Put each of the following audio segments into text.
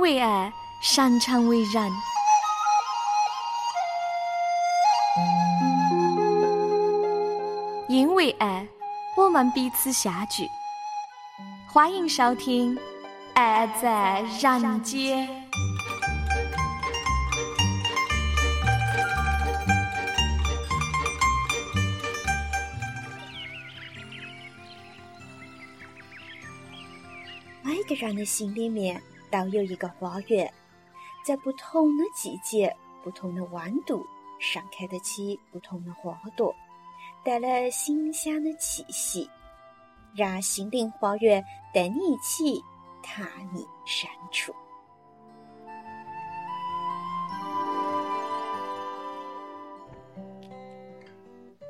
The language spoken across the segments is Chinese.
为爱，擅长为人。因为爱，我们彼此相聚。欢迎收听《爱在人间》。每个人的心里面都有一个花园，在不同的季节、不同的温度，盛开得起不同的花朵。带来馨香的气息，让心灵花园带你一起踏你深处。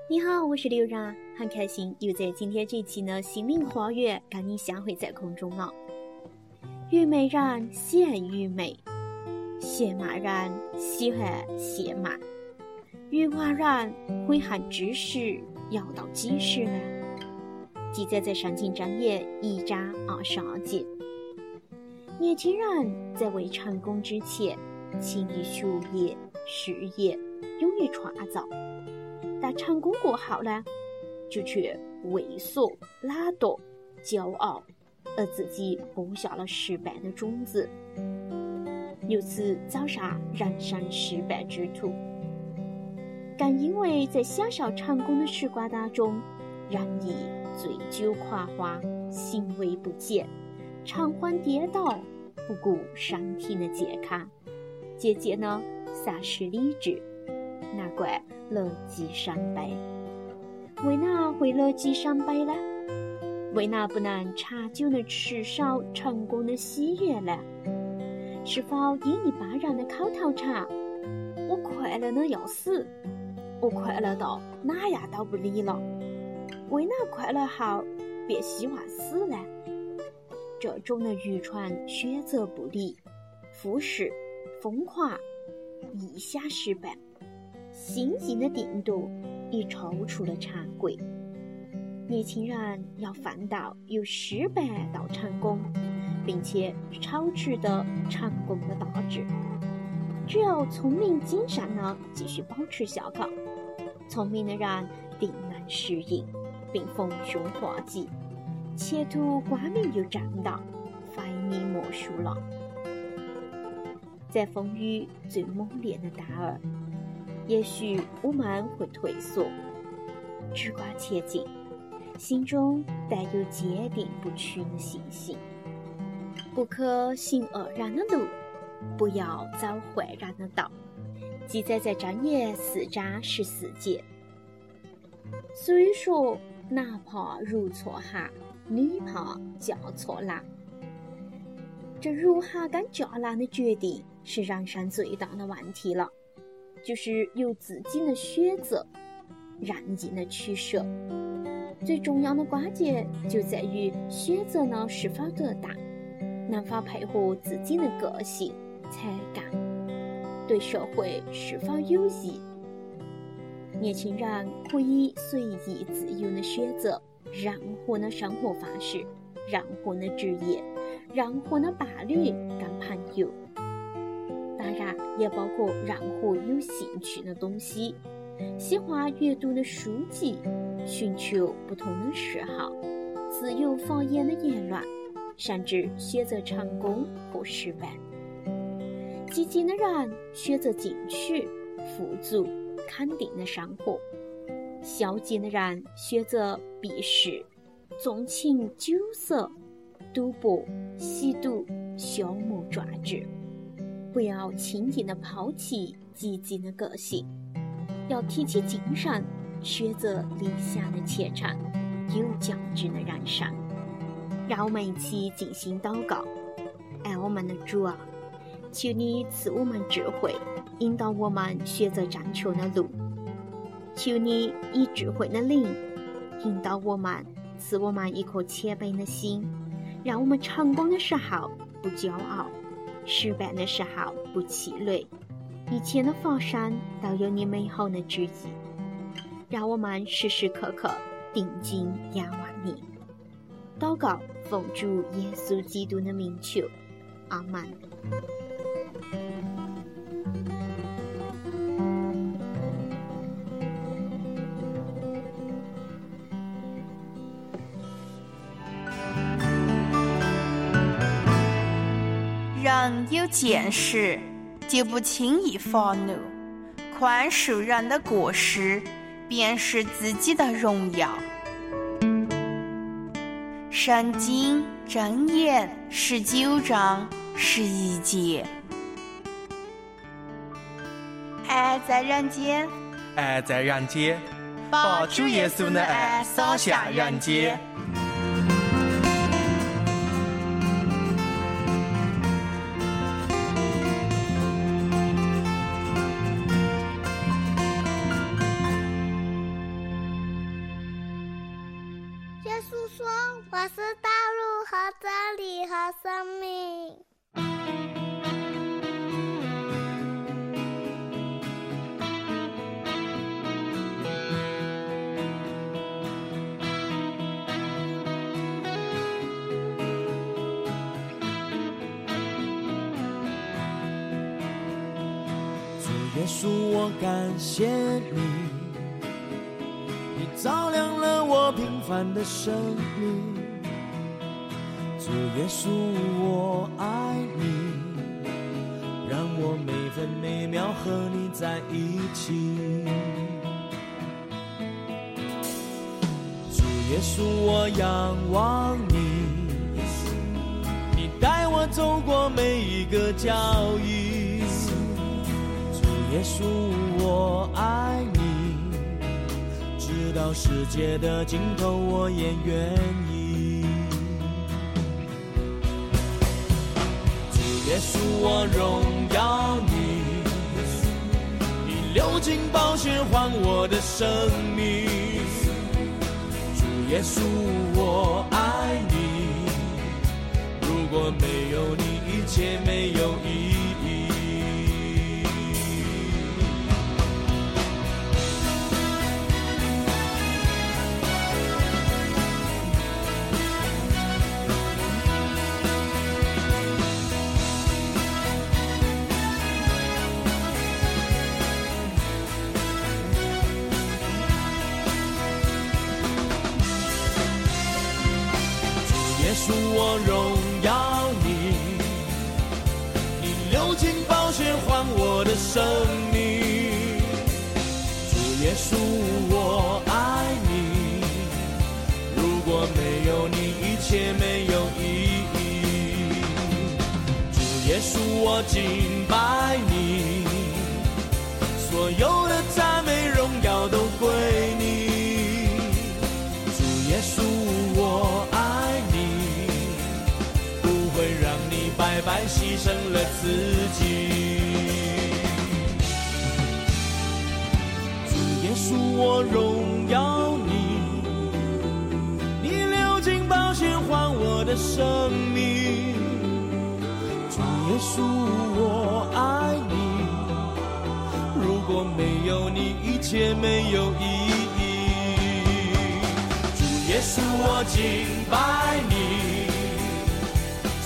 你好，我是刘然，很开心又在今天这期呢心灵花园跟你相会在空中了。虞美人喜爱虞美，闲马人喜欢闲马。欲望人会喊知识要到几时呢？记载在《上经》章也一章二十二节。年轻人在未成功之前，勤于学业、事业，勇于创造；但成功过后呢，就却畏缩、懒惰、骄傲，而自己播下了失败的种子，由此走上人生失败之途。但因为在享受成功的时光当中，人易醉酒狂欢，行为不检，常欢跌倒，不顾身体的健康，渐渐呢丧失理智，难怪乐极生悲。为哪会乐极生悲呢？为哪不能长久的持守成功的喜悦呢？是否因一般人的口头禅“我快乐的要死”？我快乐到哪样都不理了，为哪快乐后便希望死呢？这种的愚蠢选择不理、忽视、疯狂、臆想失败、心境的定夺，已超出了常规。年轻人要奋斗，由失败到成功，并且保持的成功的大志。只有聪明谨慎呢，继续保持下去。聪明的人定能适应，并逢凶化吉，前途光明又正大，非你莫属了。在风雨最猛烈的当儿，也许我们会退缩，只管前进，心中带有坚定不屈的信心。不可行恶然的路，不要走坏人的道。记载在正言四章十四节。所以说，男怕入错行，女怕嫁错郎。这入行跟嫁郎的决定是人生最大的问题了，就是由自己的选择，任意的取舍。最重要的关键就在于选择呢是否得当，能否配合自己的个性才干。对社会是否有益？年轻人可以随意自由的选择任何的生活方式、任何的职业、任何的伴侣跟朋友，当然也包括任何有兴趣的东西，喜欢阅读的书籍，寻求不同的嗜好，自由发言的言论，甚至选择成功或失败。积极的人选择进取、富足、肯定的生活；消极的人选择避世、纵情酒色、赌博、吸毒、消磨壮志。不要轻易的抛弃积极的个性，要提起精神，选择理想的前程、有价值的人生。让我们一起进行祷告，爱我们的主啊！求你赐我们智慧，引导我们选择正确的路。求你以智慧的灵引导我们，赐我们一颗谦卑的心，让我们成功的时候不骄傲，失败的时候不气馁。一切的发生都有你美好的旨意，让我们时时刻刻定睛仰望你。祷告，奉主耶稣基督的名求。阿曼。人有见识，就不轻易发怒，宽恕人的过失，便是自己的荣耀。圣经箴言十九章十一节：爱在人间，爱在人间，把主耶稣的爱洒向人间。稣，我感谢你，你照亮了我平凡的生命。主耶稣，我爱你，让我每分每秒和你在一起。主耶稣，我仰望你，你带我走过每一个脚印。耶稣，我爱你，直到世界的尽头，我也愿意。主耶稣，我荣耀你，你流尽宝血换我的生命。主耶稣，我爱你，如果没有你，一切没有意义。白白牺牲了自己，主耶稣，我荣耀你，你流尽宝血换我的生命。主耶稣，我爱你，如果没有你，一切没有意义。主耶稣，我敬拜你。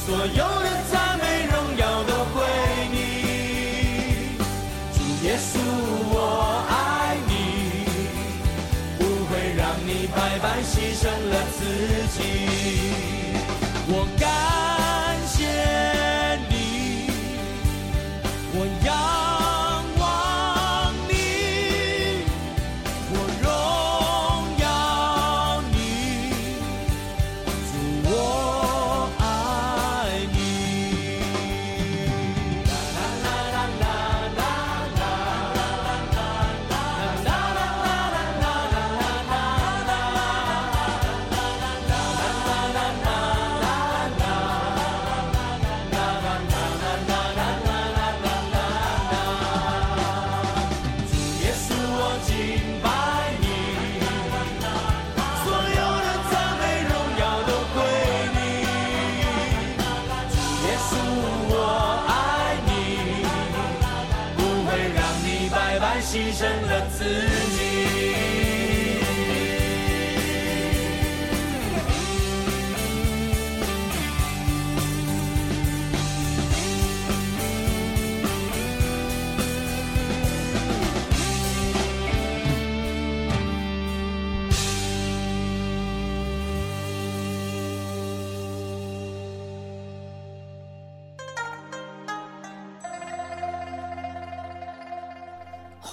所有的赞牲了自己，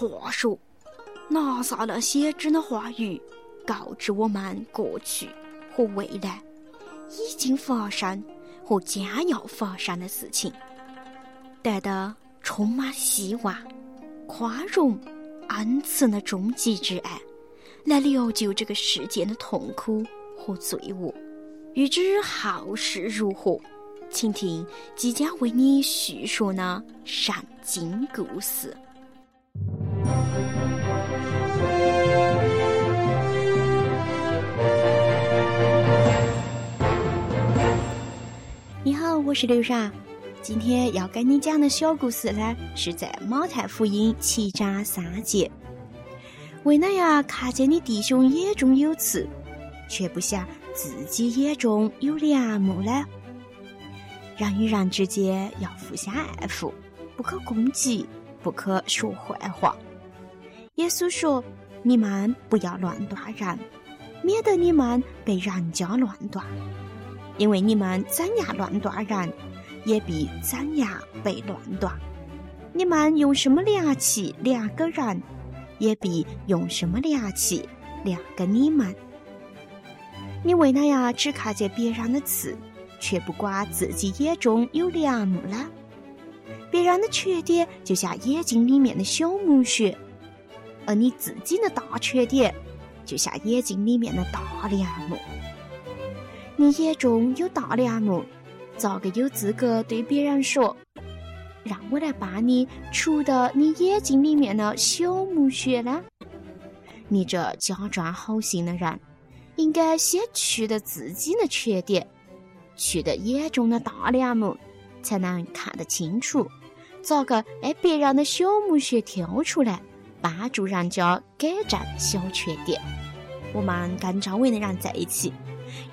话说，拿撒勒先知的话语，告知我们过去和未来已经发生和将要发生的事情，带着充满希望、宽容、恩慈的终极之爱，来疗救这个世界的痛苦和罪恶。欲知后事如何，请听即将为你叙述的圣经故事。你好，我是刘莎。今天要跟你讲的小故事呢，是在马太福音七章三节。为哪样看见你弟兄眼中有刺，却不想自己眼中有梁木呢？人与人之间要互相爱护，不可攻击，不可说坏话。耶稣说：“你们不要乱断人，免得你们被人家乱断。因为你们怎样乱断人，也必怎样被乱断。你们用什么量器量个人，也必用什么量器量个你们。你为哪样只看见别人的刺，却不管自己眼中有梁木呢？别人的缺点就像眼睛里面的小木屑。”而你自己的大缺点，就像眼睛里面的大梁木。你眼中有大梁木，咋个有资格对别人说：“让我来帮你除掉你眼睛里面的小木屑呢？”你这假装好心的人，应该先去掉自己的缺点，去掉眼中的大梁木，才能看得清楚，咋个把别人的小木屑挑出来？帮助人家改正小缺点。我们跟周围的人在一起，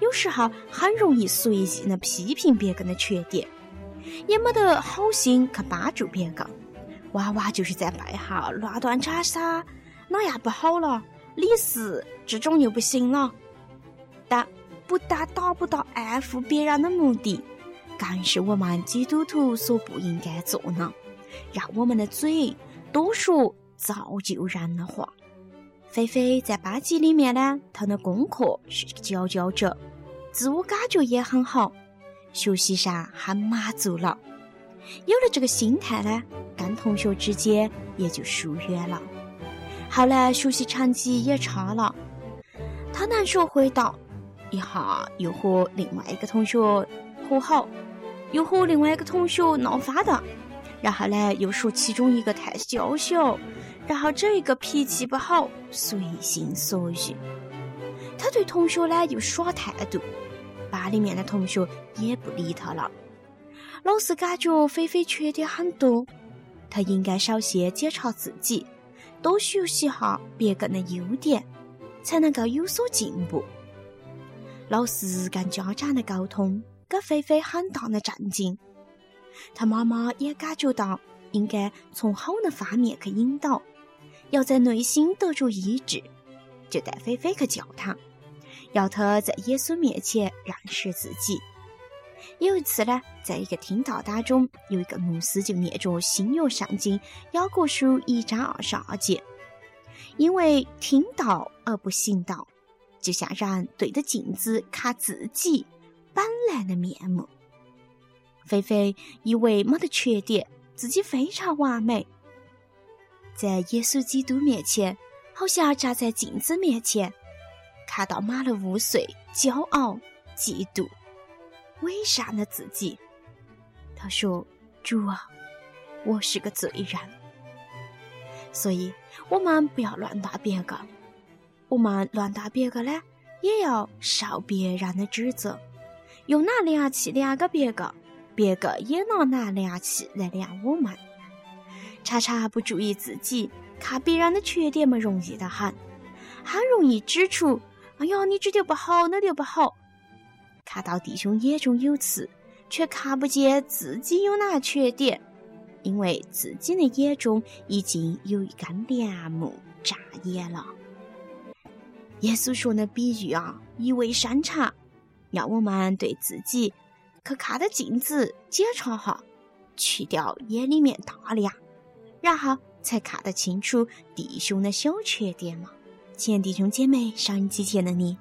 有时候很容易随意的批评别个的缺点，也没得好心去帮助别个，娃娃就是在背后乱断插沙，哪样不好了？李四这种又不行了。但不但达不到爱护别人的目的，更是我们基督徒所不应该做的。让我们的嘴多说。造就人的话，菲菲在班级里面呢，她的功课是佼佼者，自我感觉也很好，学习上很满足了。有了这个心态呢，跟同学之间也就疏远了。后来学习成绩也差了，他能说会到，一下又和另外一个同学和好，又和另外一个同学闹翻的，然后呢，又说其中一个太娇小。然后这一个脾气不好，随心所欲。他对同学呢又耍态度，班里面的同学也不理他了。老师感觉菲菲缺点很多，他应该首先检查自己，多学习下别个的优点，才能够有所进步。老师跟家长的沟通给菲菲很大的震惊，他妈妈也感觉到应该从好的方面去引导。要在内心得着医治，就带菲菲去教堂，要他在耶稣面前认识自己。有一次呢，在一个听道当中，有一个牧师就念着新约圣经雅各书一章二十二节：“因为听道而不行道，就像人对着镜子看自己本来的面目。”菲菲以为没得缺点，自己非常完美。在耶稣基督面前，好像站在镜子面前，看到满了污秽、骄傲、嫉妒、伪善的自己。他说：“主啊，我是个罪人。”所以，我们不要乱打别个。我们乱打别个呢，也要受别人的指责。用拿量器量个别个，别个也拿拿量器来量我们。常常不注意自己，看别人的缺点么容易的很，很容易指出：“哎呀，你这点不好，那点不好。”看到弟兄眼中有刺，却看不见自己有哪缺点，因为自己的眼中已经有一根梁木扎眼了。耶稣说的比喻啊，意味深长，让我们对自己去看着镜子检查下，去掉眼里面大梁。然后才看得清楚弟兄的小缺点嘛？亲爱弟兄姐妹，上一期前的你，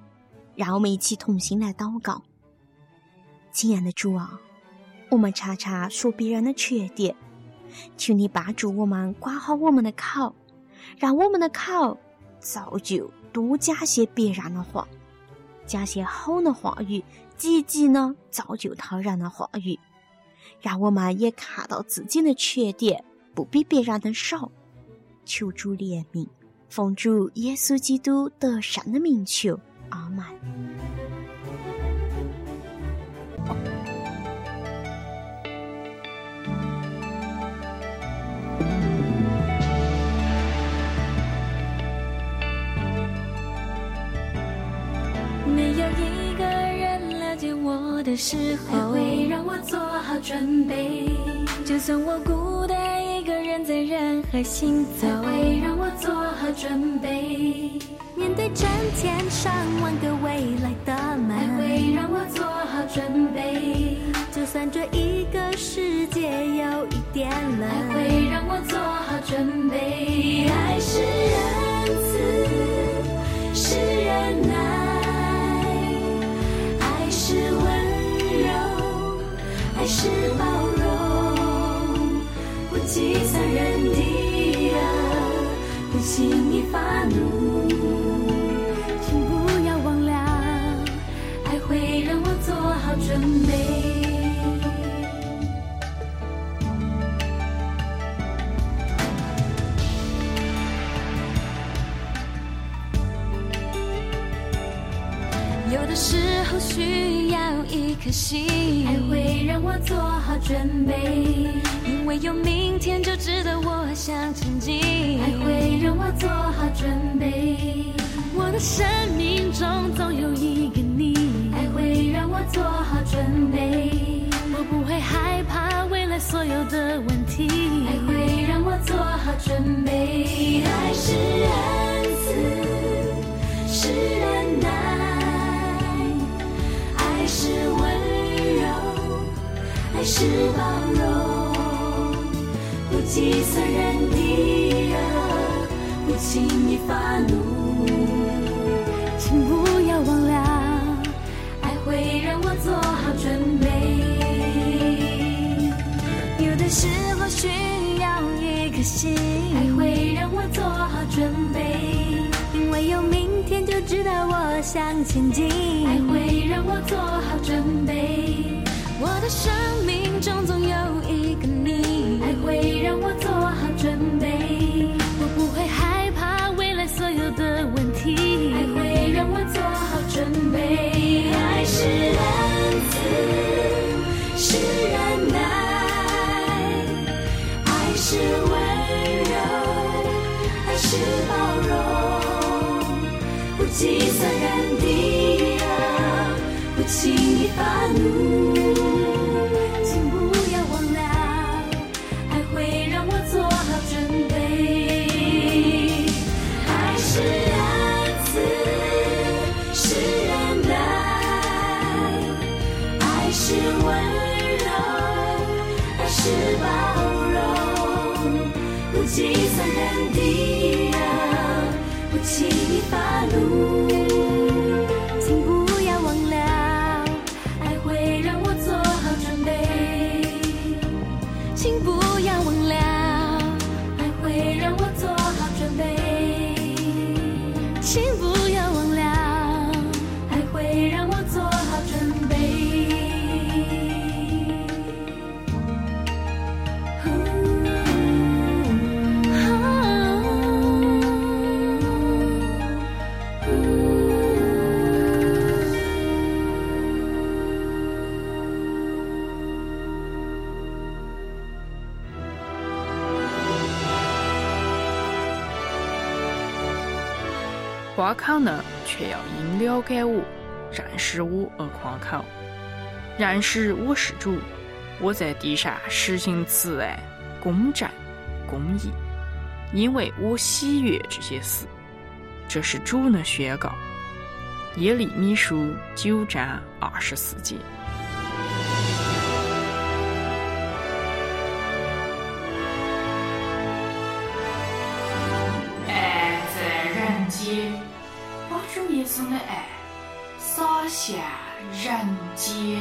让我们一起同心来祷告。亲爱的主啊，我们常常说别人的缺点，求你帮助我们管好我们的口，让我们的口造就多讲些别人的话，讲些好的话语，积极呢造就他人的话语，让我们也看到自己的缺点不比别人的少。求主怜悯，奉主耶稣基督得胜的名求，阿门。时候，会让我做好准备。就算我孤单一个人在人海行走，会让我做好准备。面对成千上万个未来的一颗心，爱会让我做好准备，因为有明天就值得我向前进。爱会让我做好准备，我的生命中总有一个你，爱会让我做好准备，我不会害怕未来所有的问题，爱会让我做好准备。爱是仁是包容，不计算人的恶，不轻易发怒。请不要忘了，爱会让我做好准备。有的时候需要一颗心，爱会让我做好准备。因为有明天就知道我向前进，爱会让我做好准备。我的生命中总有一个你，爱会让我做好准备。我不会害怕未来所有的问题，爱会让我做好准备。爱是仁慈，是忍耐，爱是温柔，爱是包容。不计算人的恶，不轻易发怒。呢，却要因了解我、认识我而夸口。认识我是主，我在地上实行慈爱、公正、公义，因为我喜悦这些事。这是主的宣告。耶利米书九章二十四节。稣的爱洒向人间。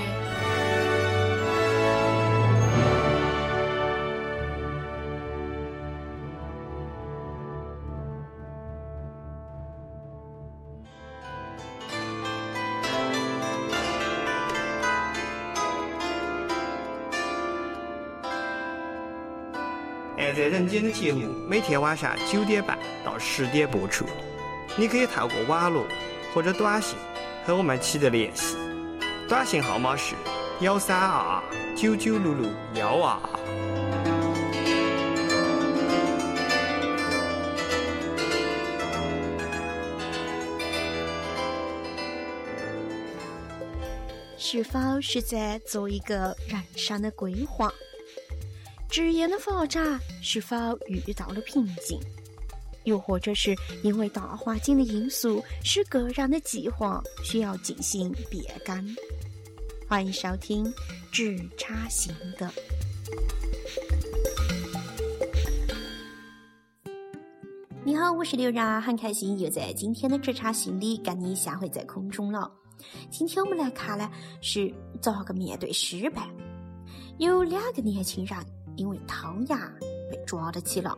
爱在人间的节目每天晚上九点半到十点播出，你可以透过网络或者短信和我们取得联系，短信号码是幺三二二九九六六幺二二。是否是在做一个人生的规划？职业的发展是否遇到了瓶颈？又或者是因为大环境的因素，使个人的计划需要进行变更？欢迎收听《职场心得》。你好，我是刘然，很开心又在今天的职场心理跟你相会在空中了。今天我们来看呢，是咋个面对失败？有两个年轻人因为偷牙被抓了起来。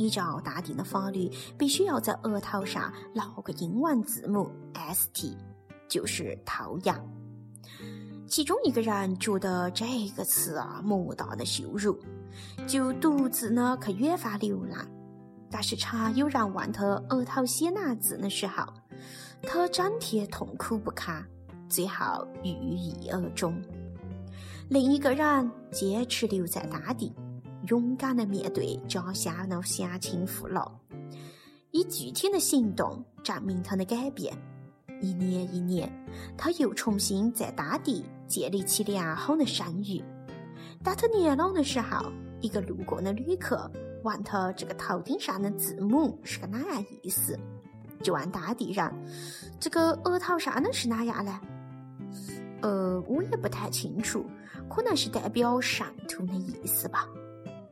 依照当地的法律，必须要在额头上烙个英文字母 ST，就是偷牙。其中一个人觉得这个词啊莫大的羞辱，就独自呢去远方流浪。但是常有人问他额头写哪字的时候，他整天痛苦不堪，最后郁郁而终。另一个人坚持留在当地。勇敢的面对家乡的乡亲父老，以具体的行动证明他的改变。一年一年，他又重新在当地建立起良好的声誉。当他年老的时候，一个路过的旅客问他这个头顶上的字母是个哪样意思，就问当地人：“这个额头上的是哪样呢？”呃，我也不太清楚，可能是代表上图的意思吧。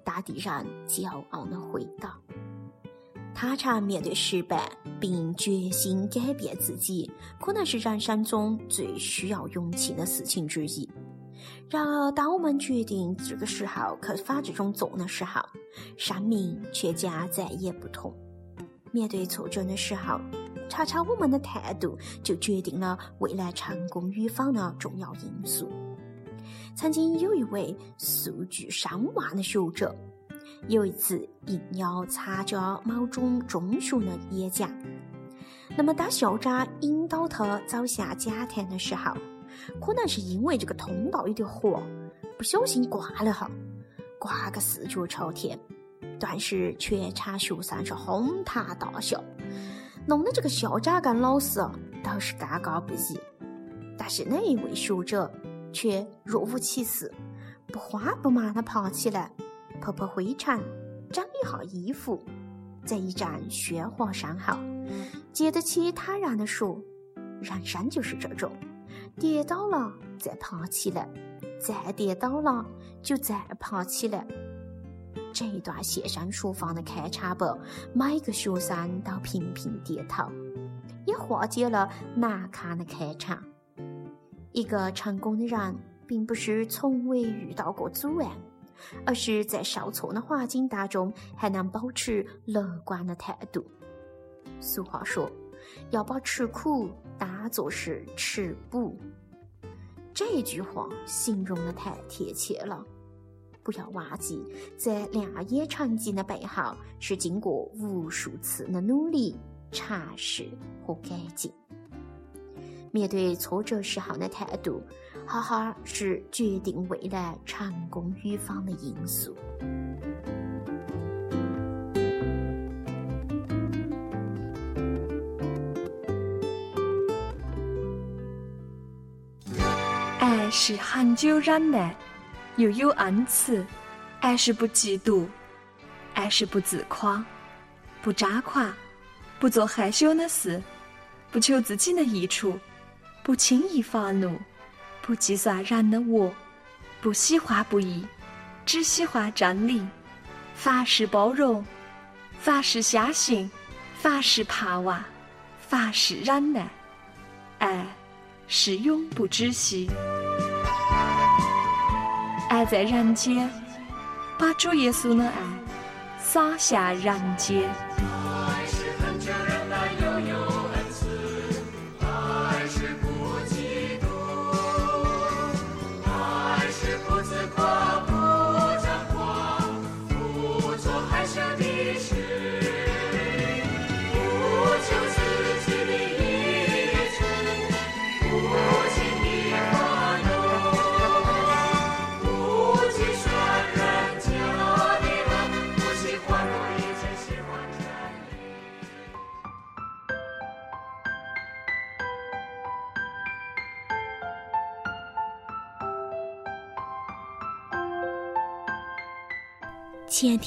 当地人骄傲的回答：“他常面对失败，并决心改变自己，可能是人生中最需要勇气的事情之一。然而，当我们决定这个时候去往这种做的时候，生命却将再也不同。面对挫折的时候，查查我们的态度，就决定了未来成功与否的重要因素。”曾经有一位素具上万的学者，有一次应邀参加某种中学的演讲。那么，当校长引导他走向讲台的时候，可能是因为这个通道有点滑，不小心挂了哈，挂个四脚朝天。顿时，全场学生是哄堂大笑，弄得这个校长跟老师都是尴尬不已。但是那一位学者。却若无其事，不慌不忙地爬起来，拍拍灰尘，整理好衣服，在一阵喧哗山后，接得起坦然地说：“人生就是这种，跌倒了再爬起来，再跌倒了就再爬起来。”这一段现身说法的开场白，每个学生都频频点头，也化解了难堪的开场。一个成功的人，并不是从未遇到过阻碍，而是在受挫的环境当中还能保持乐观的态度。俗话说：“要把吃苦当做是吃补。”这句话形容的太贴切了。不要忘记，在亮眼成绩的背后，是经过无数次的努力、尝试和改进。面对挫折时候的态度，好好是决定未来成功与否的因素。爱是恒久忍耐，又有恩慈；爱是不嫉妒，爱是不自夸，不张狂，不做害羞的事，不求自己的益处。不轻易发怒，不计算人的我，不喜欢不义，只喜欢真理。凡事包容，凡事相信，凡事盼望，凡事忍耐，爱是永不止息。爱在人间，把主耶稣的爱洒下人间。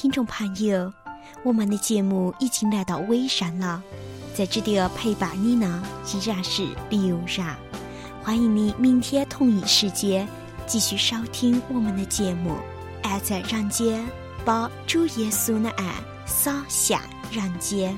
听众朋友，我们的节目已经来到尾声了，在这里陪伴你呢依然是刘然。欢迎你明天同一时间继续收听我们的节目。爱在人间，把主耶稣的爱洒向人间。